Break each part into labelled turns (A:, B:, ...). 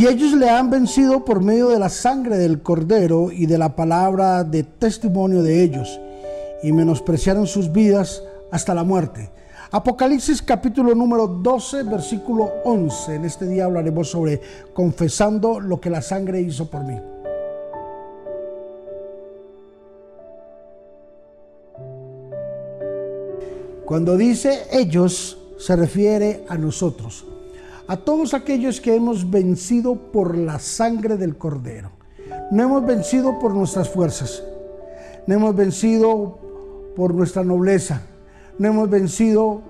A: Y ellos le han vencido por medio de la sangre del cordero y de la palabra de testimonio de ellos, y menospreciaron sus vidas hasta la muerte. Apocalipsis capítulo número 12, versículo 11. En este día hablaremos sobre confesando lo que la sangre hizo por mí. Cuando dice ellos, se refiere a nosotros, a todos aquellos que hemos vencido por la sangre del cordero. No hemos vencido por nuestras fuerzas, no hemos vencido por nuestra nobleza, no hemos vencido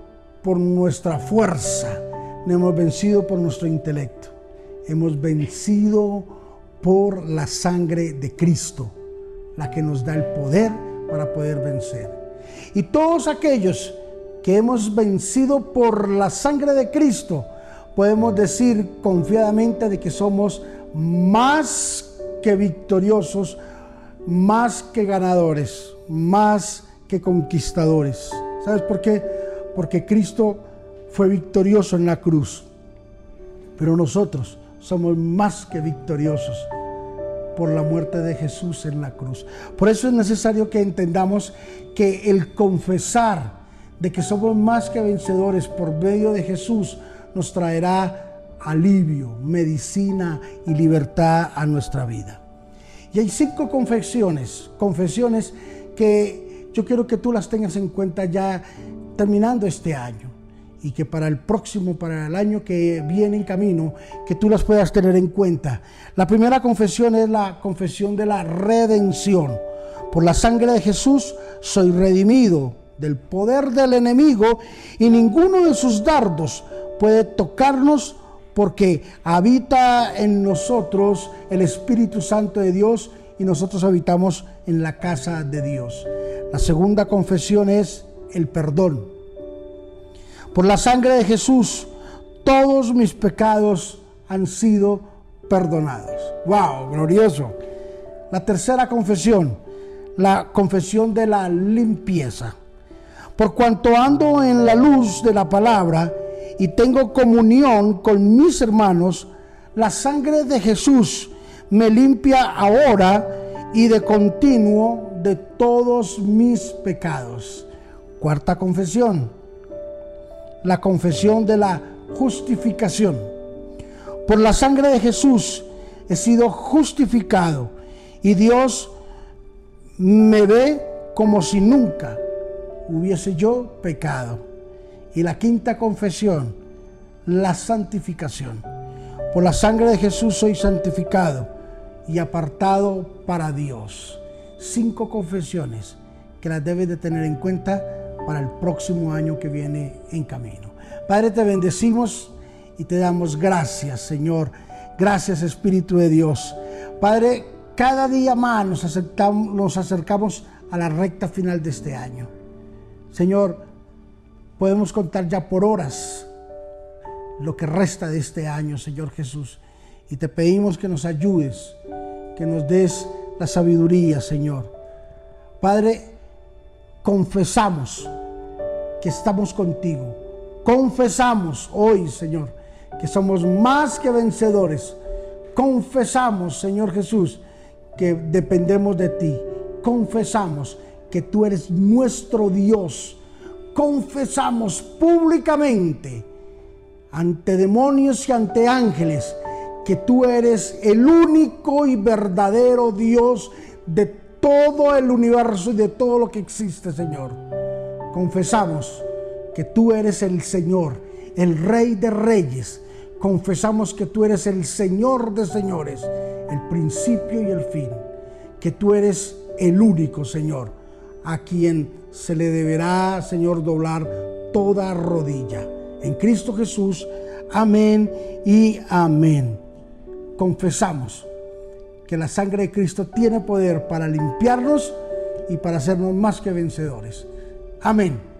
A: por nuestra fuerza, no hemos vencido por nuestro intelecto, hemos vencido por la sangre de Cristo, la que nos da el poder para poder vencer. Y todos aquellos que hemos vencido por la sangre de Cristo, podemos decir confiadamente de que somos más que victoriosos, más que ganadores, más que conquistadores. ¿Sabes por qué? Porque Cristo fue victorioso en la cruz, pero nosotros somos más que victoriosos por la muerte de Jesús en la cruz. Por eso es necesario que entendamos que el confesar de que somos más que vencedores por medio de Jesús nos traerá alivio, medicina y libertad a nuestra vida. Y hay cinco confesiones, confesiones que yo quiero que tú las tengas en cuenta ya terminando este año y que para el próximo, para el año que viene en camino, que tú las puedas tener en cuenta. La primera confesión es la confesión de la redención. Por la sangre de Jesús soy redimido del poder del enemigo y ninguno de sus dardos puede tocarnos porque habita en nosotros el Espíritu Santo de Dios y nosotros habitamos en la casa de Dios. La segunda confesión es el perdón. Por la sangre de Jesús, todos mis pecados han sido perdonados. ¡Wow! Glorioso. La tercera confesión, la confesión de la limpieza. Por cuanto ando en la luz de la palabra y tengo comunión con mis hermanos, la sangre de Jesús me limpia ahora y de continuo de todos mis pecados. Cuarta confesión, la confesión de la justificación. Por la sangre de Jesús he sido justificado y Dios me ve como si nunca hubiese yo pecado. Y la quinta confesión, la santificación. Por la sangre de Jesús soy santificado y apartado para Dios. Cinco confesiones que las debes de tener en cuenta para el próximo año que viene en camino. Padre, te bendecimos y te damos gracias, Señor. Gracias, Espíritu de Dios. Padre, cada día más nos, nos acercamos a la recta final de este año. Señor, podemos contar ya por horas lo que resta de este año, Señor Jesús. Y te pedimos que nos ayudes, que nos des la sabiduría, Señor. Padre, confesamos que estamos contigo. Confesamos hoy, Señor, que somos más que vencedores. Confesamos, Señor Jesús, que dependemos de ti. Confesamos que tú eres nuestro Dios. Confesamos públicamente ante demonios y ante ángeles que tú eres el único y verdadero Dios de todo el universo y de todo lo que existe, Señor. Confesamos que tú eres el Señor, el Rey de Reyes. Confesamos que tú eres el Señor de Señores, el principio y el fin. Que tú eres el único Señor a quien se le deberá, Señor, doblar toda rodilla. En Cristo Jesús, amén y amén. Confesamos que la sangre de Cristo tiene poder para limpiarnos y para hacernos más que vencedores. Amén.